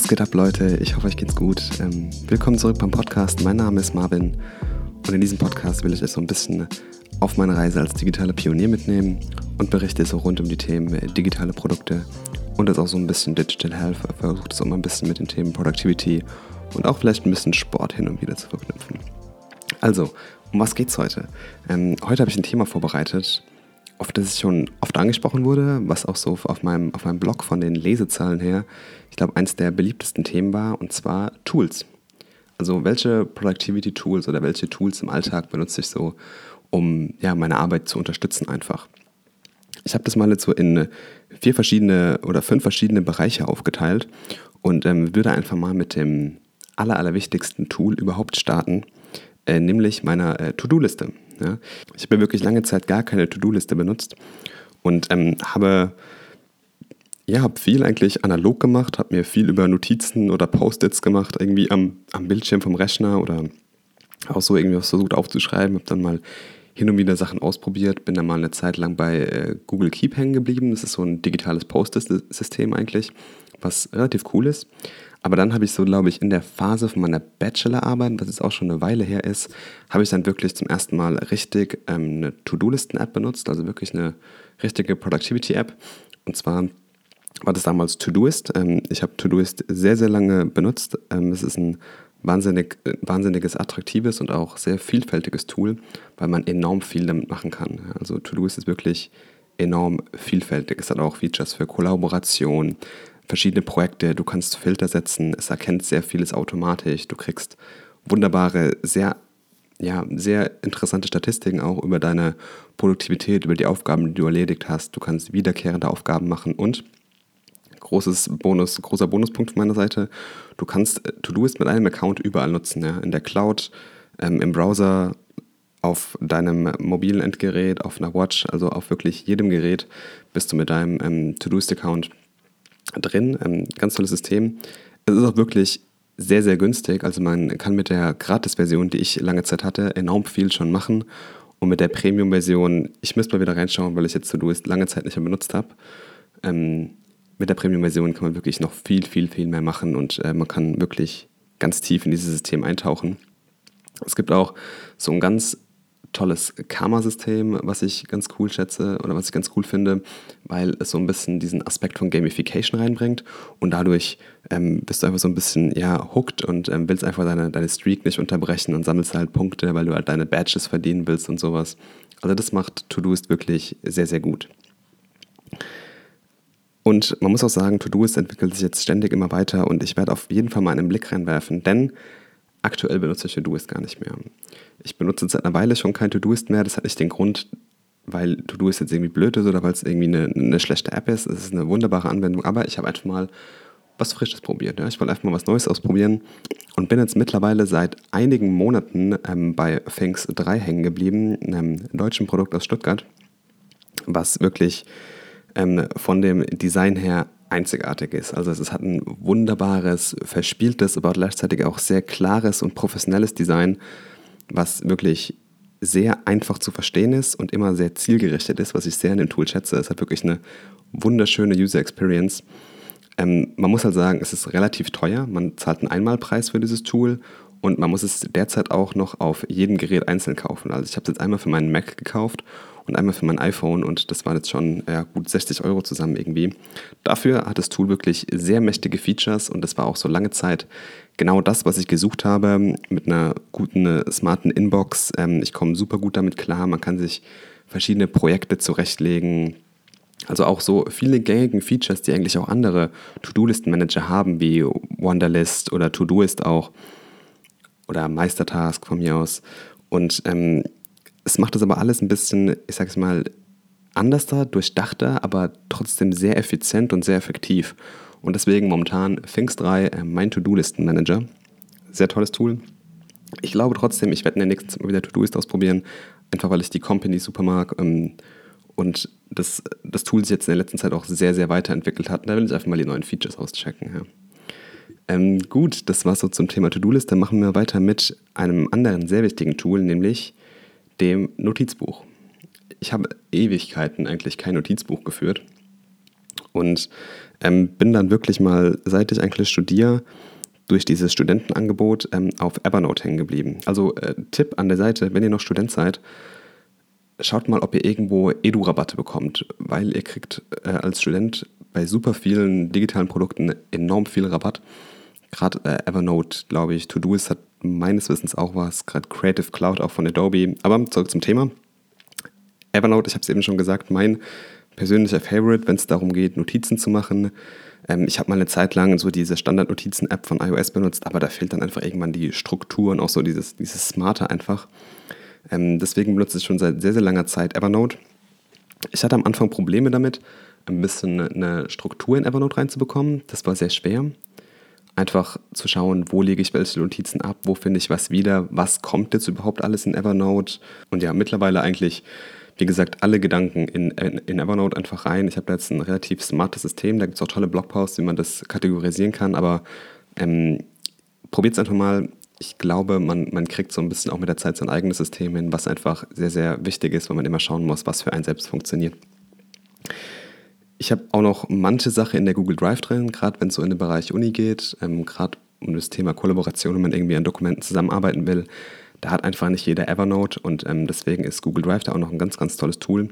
geht ab, Leute? Ich hoffe, euch geht's gut. Ähm, willkommen zurück beim Podcast. Mein Name ist Marvin und in diesem Podcast will ich euch so ein bisschen auf meine Reise als digitaler Pionier mitnehmen und berichte so rund um die Themen äh, digitale Produkte und das auch so ein bisschen Digital Health. Versucht es auch mal ein bisschen mit den Themen Productivity und auch vielleicht ein bisschen Sport hin und wieder zu verknüpfen. Also, um was geht's heute? Ähm, heute habe ich ein Thema vorbereitet, auf das ich schon oft angesprochen wurde, was auch so auf meinem, auf meinem Blog von den Lesezahlen her, ich glaube, eins der beliebtesten Themen war, und zwar Tools. Also welche Productivity Tools oder welche Tools im Alltag benutze ich so, um ja, meine Arbeit zu unterstützen einfach. Ich habe das mal jetzt so in vier verschiedene oder fünf verschiedene Bereiche aufgeteilt und ähm, würde einfach mal mit dem aller, allerwichtigsten Tool überhaupt starten, äh, nämlich meiner äh, To-Do-Liste. Ja? Ich habe wirklich lange Zeit gar keine To-Do-Liste benutzt und ähm, habe ja, habe viel eigentlich analog gemacht, habe mir viel über Notizen oder Post-its gemacht, irgendwie am, am Bildschirm vom Rechner oder auch so irgendwie was versucht aufzuschreiben, habe dann mal hin und wieder Sachen ausprobiert, bin dann mal eine Zeit lang bei äh, Google Keep hängen geblieben. Das ist so ein digitales Post-it-System eigentlich, was relativ cool ist. Aber dann habe ich so, glaube ich, in der Phase von meiner Bachelorarbeit, was jetzt auch schon eine Weile her ist, habe ich dann wirklich zum ersten Mal richtig ähm, eine To-Do-Listen-App benutzt, also wirklich eine richtige Productivity-App. Und zwar war das damals Todoist. Ähm, ich habe Todoist sehr, sehr lange benutzt. Ähm, es ist ein wahnsinnig, wahnsinniges, attraktives und auch sehr vielfältiges Tool, weil man enorm viel damit machen kann. Also Todoist ist wirklich enorm vielfältig. Es hat auch Features für Kollaboration, verschiedene Projekte, du kannst Filter setzen, es erkennt sehr vieles automatisch, du kriegst wunderbare, sehr, ja, sehr interessante Statistiken auch über deine Produktivität, über die Aufgaben, die du erledigt hast. Du kannst wiederkehrende Aufgaben machen und großes Bonus, großer Bonuspunkt von meiner Seite, du kannst äh, To-Doist mit einem Account überall nutzen, ja, in der Cloud, ähm, im Browser, auf deinem mobilen Endgerät, auf einer Watch, also auf wirklich jedem Gerät bist du mit deinem ähm, To-Doist-Account drin. Ähm, ganz tolles System. Es ist auch wirklich sehr, sehr günstig. Also man kann mit der Gratis-Version, die ich lange Zeit hatte, enorm viel schon machen. Und mit der Premium-Version, ich müsste mal wieder reinschauen, weil ich jetzt Todoist lange Zeit nicht mehr benutzt habe. Ähm, mit der Premium-Version kann man wirklich noch viel, viel, viel mehr machen und äh, man kann wirklich ganz tief in dieses System eintauchen. Es gibt auch so ein ganz tolles Karma-System, was ich ganz cool schätze oder was ich ganz cool finde, weil es so ein bisschen diesen Aspekt von Gamification reinbringt und dadurch ähm, bist du einfach so ein bisschen ja, hooked und ähm, willst einfach deine, deine Streak nicht unterbrechen und sammelst halt Punkte, weil du halt deine Badges verdienen willst und sowas. Also das macht To-Doist wirklich sehr, sehr gut. Und man muss auch sagen, To-Doist entwickelt sich jetzt ständig immer weiter und ich werde auf jeden Fall mal einen Blick reinwerfen, denn aktuell benutze ich To-Doist gar nicht mehr. Ich benutze seit einer Weile schon kein Todoist mehr. Das hat nicht den Grund, weil Todoist jetzt irgendwie blöd ist oder weil es irgendwie eine, eine, schlechte App ist. Es ist eine wunderbare Anwendung, aber ich habe einfach mal was Frisches probiert. Ja? Ich wollte einfach mal was Neues ausprobieren und bin jetzt mittlerweile seit einigen Monaten ähm, bei Things 3 hängen geblieben, einem deutschen Produkt aus Stuttgart, was wirklich ähm, von dem Design her einzigartig ist. Also es hat ein wunderbares, verspieltes, aber gleichzeitig auch sehr klares und professionelles Design was wirklich sehr einfach zu verstehen ist und immer sehr zielgerichtet ist, was ich sehr an dem Tool schätze. Es hat wirklich eine wunderschöne User Experience. Ähm, man muss halt sagen, es ist relativ teuer. Man zahlt einen Einmalpreis für dieses Tool und man muss es derzeit auch noch auf jedem Gerät einzeln kaufen. Also ich habe es jetzt einmal für meinen Mac gekauft und einmal für mein iPhone und das waren jetzt schon ja, gut 60 Euro zusammen irgendwie. Dafür hat das Tool wirklich sehr mächtige Features und das war auch so lange Zeit genau das, was ich gesucht habe, mit einer guten, smarten Inbox. Ähm, ich komme super gut damit klar, man kann sich verschiedene Projekte zurechtlegen. Also auch so viele gängigen Features, die eigentlich auch andere To-Do-Listen-Manager haben, wie Wonderlist oder Todoist auch oder Meistertask von mir aus. Und ähm, es macht das aber alles ein bisschen, ich sag's mal, anders da, durchdachter, aber trotzdem sehr effizient und sehr effektiv. Und deswegen momentan Things 3 äh, mein To-Do-Listen-Manager. Sehr tolles Tool. Ich glaube trotzdem, ich werde in der nächsten Zeit mal wieder To-Do-List ausprobieren, einfach weil ich die Company super mag ähm, und das, das Tool sich jetzt in der letzten Zeit auch sehr, sehr weiterentwickelt hat. Da will ich einfach mal die neuen Features auschecken. Ja. Ähm, gut, das war so zum Thema To-Do-List. Dann machen wir weiter mit einem anderen sehr wichtigen Tool, nämlich dem Notizbuch. Ich habe Ewigkeiten eigentlich kein Notizbuch geführt. Und ähm, bin dann wirklich mal, seit ich eigentlich studiere, durch dieses Studentenangebot ähm, auf Evernote hängen geblieben. Also äh, Tipp an der Seite, wenn ihr noch Student seid, schaut mal, ob ihr irgendwo Edu-Rabatte bekommt, weil ihr kriegt äh, als Student bei super vielen digitalen Produkten enorm viel Rabatt. Gerade äh, Evernote, glaube ich, Todoist hat meines Wissens auch was, gerade Creative Cloud auch von Adobe. Aber zurück zum Thema. Evernote, ich habe es eben schon gesagt, mein persönlicher Favorite, wenn es darum geht, Notizen zu machen. Ähm, ich habe mal eine Zeit lang so diese Standard-Notizen-App von iOS benutzt, aber da fehlt dann einfach irgendwann die Struktur und auch so dieses, dieses Smarte einfach. Ähm, deswegen benutze ich schon seit sehr, sehr langer Zeit Evernote. Ich hatte am Anfang Probleme damit, ein bisschen eine Struktur in Evernote reinzubekommen. Das war sehr schwer. Einfach zu schauen, wo lege ich welche Notizen ab, wo finde ich was wieder, was kommt jetzt überhaupt alles in Evernote. Und ja, mittlerweile eigentlich, wie gesagt, alle Gedanken in, in, in Evernote einfach rein. Ich habe da jetzt ein relativ smartes System, da gibt es auch tolle Blogposts, wie man das kategorisieren kann, aber ähm, probiert es einfach mal ich glaube, man, man kriegt so ein bisschen auch mit der Zeit sein eigenes System hin, was einfach sehr, sehr wichtig ist, weil man immer schauen muss, was für einen selbst funktioniert. Ich habe auch noch manche Sachen in der Google Drive drin, gerade wenn es so in den Bereich Uni geht, ähm, gerade um das Thema Kollaboration, wenn man irgendwie an Dokumenten zusammenarbeiten will. Da hat einfach nicht jeder Evernote und ähm, deswegen ist Google Drive da auch noch ein ganz, ganz tolles Tool.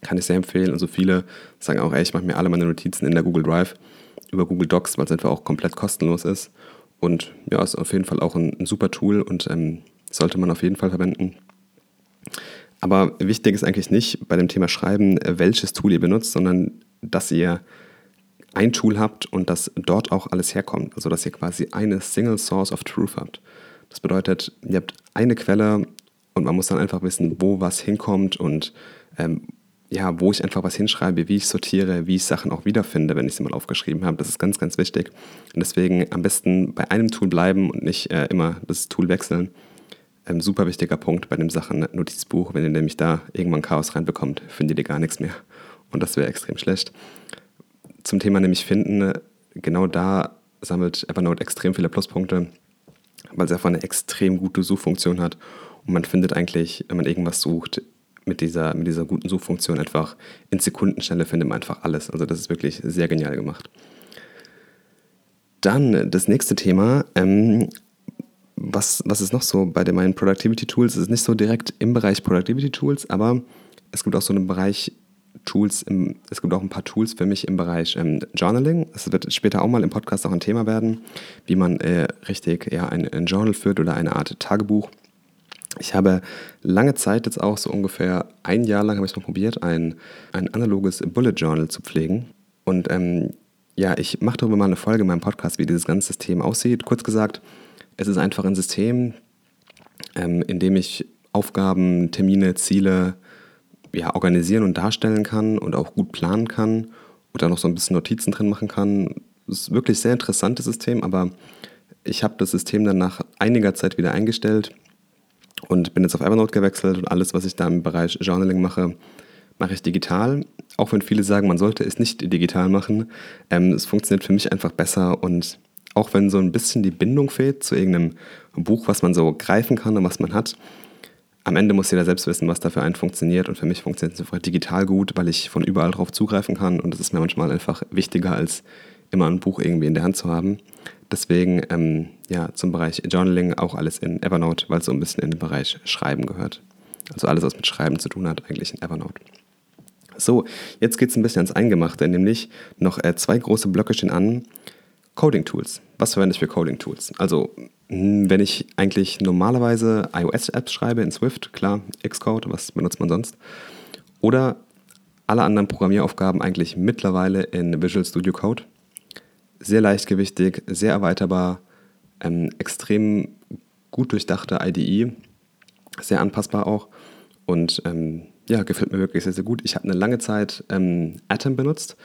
Kann ich sehr empfehlen. Und so viele sagen auch, ey, ich mache mir alle meine Notizen in der Google Drive über Google Docs, weil es einfach auch komplett kostenlos ist. Und ja, ist auf jeden Fall auch ein, ein super Tool und ähm, sollte man auf jeden Fall verwenden. Aber wichtig ist eigentlich nicht bei dem Thema Schreiben, äh, welches Tool ihr benutzt, sondern dass ihr ein Tool habt und dass dort auch alles herkommt. Also dass ihr quasi eine Single Source of Truth habt. Das bedeutet, ihr habt eine Quelle und man muss dann einfach wissen, wo was hinkommt und ähm, ja, wo ich einfach was hinschreibe, wie ich sortiere, wie ich Sachen auch wiederfinde, wenn ich sie mal aufgeschrieben habe. Das ist ganz, ganz wichtig. Und deswegen am besten bei einem Tool bleiben und nicht äh, immer das Tool wechseln. Ein super wichtiger Punkt bei dem Sachen Notizbuch. Wenn ihr nämlich da irgendwann Chaos reinbekommt, findet ihr gar nichts mehr. Und das wäre extrem schlecht. Zum Thema nämlich finden, genau da sammelt Evernote extrem viele Pluspunkte, weil es einfach eine extrem gute Suchfunktion hat. Und man findet eigentlich, wenn man irgendwas sucht, mit dieser, mit dieser guten Suchfunktion einfach in Sekundenschnelle findet man einfach alles. Also das ist wirklich sehr genial gemacht. Dann das nächste Thema. Ähm, was, was ist noch so bei den, meinen Productivity Tools? Es ist nicht so direkt im Bereich Productivity Tools, aber es gibt auch so einen Bereich Tools, im, es gibt auch ein paar Tools für mich im Bereich ähm, Journaling. Es wird später auch mal im Podcast auch ein Thema werden, wie man äh, richtig ja, ein, ein Journal führt oder eine Art Tagebuch. Ich habe lange Zeit, jetzt auch so ungefähr ein Jahr lang, habe ich mal probiert, ein, ein analoges Bullet Journal zu pflegen. Und ähm, ja, ich mache darüber mal eine Folge in meinem Podcast, wie dieses ganze System aussieht. Kurz gesagt, es ist einfach ein System, ähm, in dem ich Aufgaben, Termine, Ziele ja, organisieren und darstellen kann und auch gut planen kann und da noch so ein bisschen Notizen drin machen kann. Das ist wirklich ein sehr interessantes System, aber ich habe das System dann nach einiger Zeit wieder eingestellt und bin jetzt auf Evernote gewechselt und alles, was ich da im Bereich Journaling mache, mache ich digital. Auch wenn viele sagen, man sollte es nicht digital machen. Ähm, es funktioniert für mich einfach besser und auch wenn so ein bisschen die Bindung fehlt zu irgendeinem Buch, was man so greifen kann und was man hat, am Ende muss jeder selbst wissen, was da für einen funktioniert. Und für mich funktioniert es einfach digital gut, weil ich von überall drauf zugreifen kann. Und das ist mir manchmal einfach wichtiger, als immer ein Buch irgendwie in der Hand zu haben. Deswegen ähm, ja, zum Bereich Journaling auch alles in Evernote, weil es so ein bisschen in den Bereich Schreiben gehört. Also alles, was mit Schreiben zu tun hat, eigentlich in Evernote. So, jetzt geht es ein bisschen ans Eingemachte, nämlich noch äh, zwei große Blöcke stehen an. Coding-Tools. Was verwende ich für Coding-Tools? Also, hm, wenn ich eigentlich normalerweise iOS-Apps schreibe in Swift, klar, Xcode, was benutzt man sonst? Oder alle anderen Programmieraufgaben eigentlich mittlerweile in Visual Studio Code sehr leichtgewichtig, sehr erweiterbar, ähm, extrem gut durchdachte IDE, sehr anpassbar auch und ähm, ja, gefällt mir wirklich sehr, sehr gut. Ich habe eine lange Zeit ähm, Atom benutzt,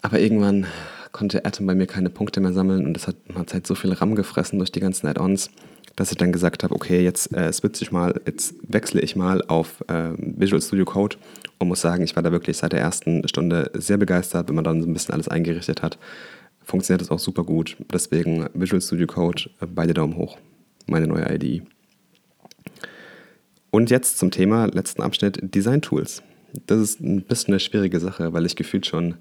aber irgendwann konnte Atom bei mir keine Punkte mehr sammeln und das hat, hat halt so viel RAM gefressen durch die ganzen Add-ons, dass ich dann gesagt habe, okay, jetzt äh, switche ich mal, jetzt wechsle ich mal auf äh, Visual Studio Code und muss sagen, ich war da wirklich seit der ersten Stunde sehr begeistert, wenn man dann so ein bisschen alles eingerichtet hat funktioniert das auch super gut. Deswegen Visual Studio Code, äh, beide Daumen hoch. Meine neue IDE. Und jetzt zum Thema, letzten Abschnitt, Design Tools. Das ist ein bisschen eine schwierige Sache, weil ich gefühlt schon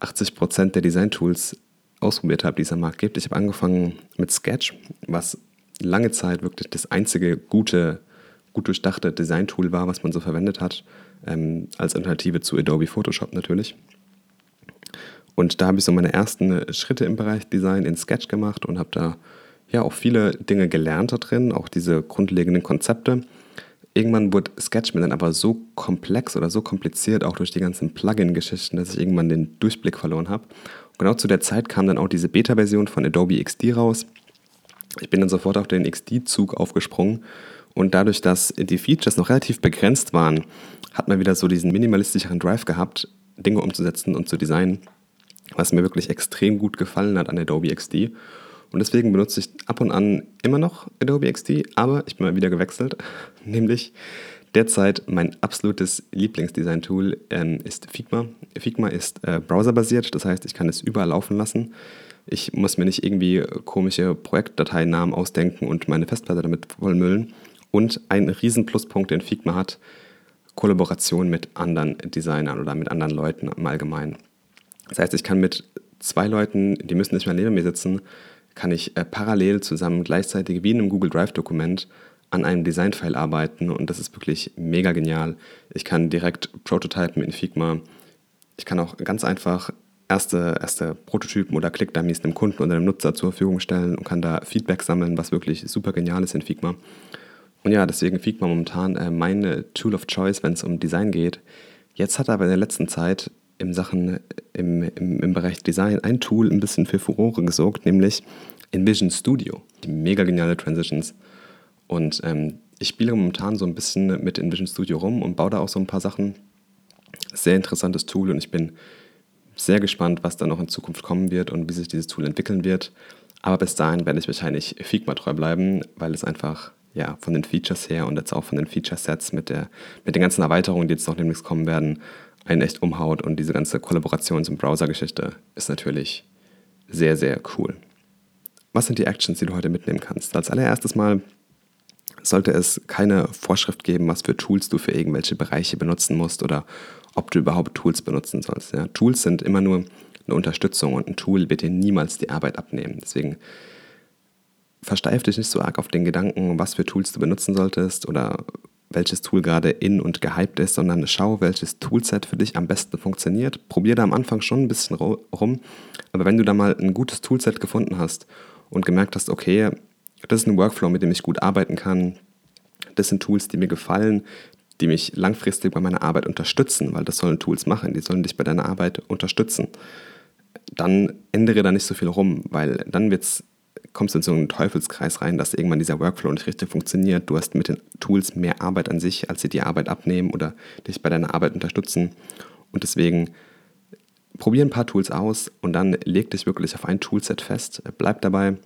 80% der Design-Tools ausprobiert habe, die es am Markt gibt. Ich habe angefangen mit Sketch, was lange Zeit wirklich das einzige gute, gut durchdachte Design-Tool war, was man so verwendet hat, ähm, als Alternative zu Adobe Photoshop natürlich. Und da habe ich so meine ersten Schritte im Bereich Design in Sketch gemacht und habe da ja auch viele Dinge gelernt da drin, auch diese grundlegenden Konzepte. Irgendwann wurde Sketch mir dann aber so komplex oder so kompliziert, auch durch die ganzen Plugin-Geschichten, dass ich irgendwann den Durchblick verloren habe. Genau zu der Zeit kam dann auch diese Beta-Version von Adobe XD raus. Ich bin dann sofort auf den XD-Zug aufgesprungen und dadurch, dass die Features noch relativ begrenzt waren, hat man wieder so diesen minimalistischeren Drive gehabt, Dinge umzusetzen und zu designen, was mir wirklich extrem gut gefallen hat an Adobe XD. Und deswegen benutze ich ab und an immer noch Adobe XD, aber ich bin mal wieder gewechselt, nämlich Derzeit mein absolutes Lieblingsdesign-Tool ähm, ist Figma. Figma ist äh, browserbasiert, das heißt, ich kann es überall laufen lassen. Ich muss mir nicht irgendwie komische Projektdateinamen ausdenken und meine Festplatte damit vollmüllen. Und ein riesen Pluspunkt, den Figma hat, Kollaboration mit anderen Designern oder mit anderen Leuten im Allgemeinen. Das heißt, ich kann mit zwei Leuten, die müssen nicht mehr neben mir sitzen, kann ich äh, parallel zusammen gleichzeitig wie in einem Google Drive-Dokument an einem Design-File arbeiten und das ist wirklich mega genial. Ich kann direkt prototypen in Figma. Ich kann auch ganz einfach erste, erste Prototypen oder Click-Dummies dem Kunden oder dem Nutzer zur Verfügung stellen und kann da Feedback sammeln, was wirklich super genial ist in Figma. Und ja, deswegen Figma momentan äh, meine Tool of Choice, wenn es um Design geht. Jetzt hat aber in der letzten Zeit im Sachen, im, im, im Bereich Design ein Tool ein bisschen für Furore gesorgt, nämlich InVision Studio. Die mega geniale Transitions und ähm, ich spiele momentan so ein bisschen mit InVision Studio rum und baue da auch so ein paar Sachen. Sehr interessantes Tool und ich bin sehr gespannt, was da noch in Zukunft kommen wird und wie sich dieses Tool entwickeln wird. Aber bis dahin werde ich wahrscheinlich Figma treu bleiben, weil es einfach ja, von den Features her und jetzt auch von den Feature-Sets mit, mit den ganzen Erweiterungen, die jetzt noch demnächst kommen werden, einen echt umhaut. Und diese ganze Kollaborations- und Browser-Geschichte ist natürlich sehr, sehr cool. Was sind die Actions, die du heute mitnehmen kannst? Als allererstes mal sollte es keine Vorschrift geben, was für Tools du für irgendwelche Bereiche benutzen musst oder ob du überhaupt Tools benutzen sollst. Ja. Tools sind immer nur eine Unterstützung und ein Tool wird dir niemals die Arbeit abnehmen. Deswegen versteif dich nicht so arg auf den Gedanken, was für Tools du benutzen solltest oder welches Tool gerade in und gehypt ist, sondern schau, welches Toolset für dich am besten funktioniert. Probier da am Anfang schon ein bisschen rum, aber wenn du da mal ein gutes Toolset gefunden hast und gemerkt hast, okay, das ist ein Workflow, mit dem ich gut arbeiten kann. Das sind Tools, die mir gefallen, die mich langfristig bei meiner Arbeit unterstützen, weil das sollen Tools machen, die sollen dich bei deiner Arbeit unterstützen. Dann ändere da nicht so viel rum, weil dann wird's, kommst du in so einen Teufelskreis rein, dass irgendwann dieser Workflow nicht richtig funktioniert. Du hast mit den Tools mehr Arbeit an sich, als sie die Arbeit abnehmen oder dich bei deiner Arbeit unterstützen. Und deswegen probier ein paar Tools aus und dann leg dich wirklich auf ein Toolset fest. Bleib dabei,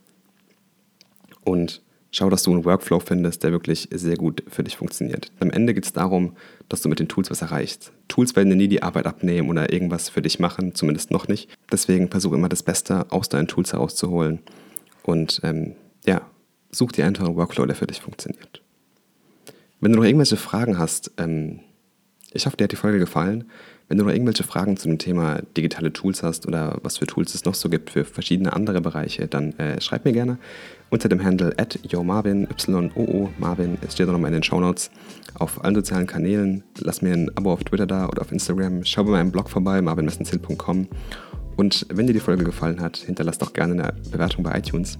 und schau, dass du einen Workflow findest, der wirklich sehr gut für dich funktioniert. Am Ende geht es darum, dass du mit den Tools was erreichst. Tools werden dir nie die Arbeit abnehmen oder irgendwas für dich machen, zumindest noch nicht. Deswegen versuche immer das Beste aus deinen Tools herauszuholen und ähm, ja, such dir einfach einen Workflow, der für dich funktioniert. Wenn du noch irgendwelche Fragen hast, ähm, ich hoffe, dir hat die Folge gefallen. Wenn du noch irgendwelche Fragen zu dem Thema digitale Tools hast oder was für Tools es noch so gibt für verschiedene andere Bereiche, dann äh, schreib mir gerne unter dem Handle at YoMarvin, Y-O-O, Marvin, es steht auch nochmal in den Shownotes, auf allen sozialen Kanälen. Lass mir ein Abo auf Twitter da oder auf Instagram. Schau bei meinem Blog vorbei, marvinmessenzil.com. Und wenn dir die Folge gefallen hat, hinterlass doch gerne eine Bewertung bei iTunes.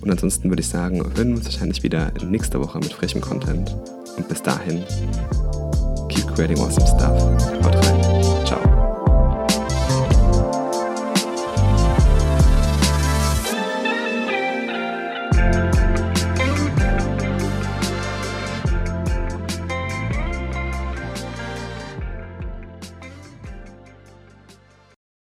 Und ansonsten würde ich sagen, hören wir uns wahrscheinlich wieder nächste Woche mit frischem Content. Und bis dahin, keep creating awesome stuff. Haut rein.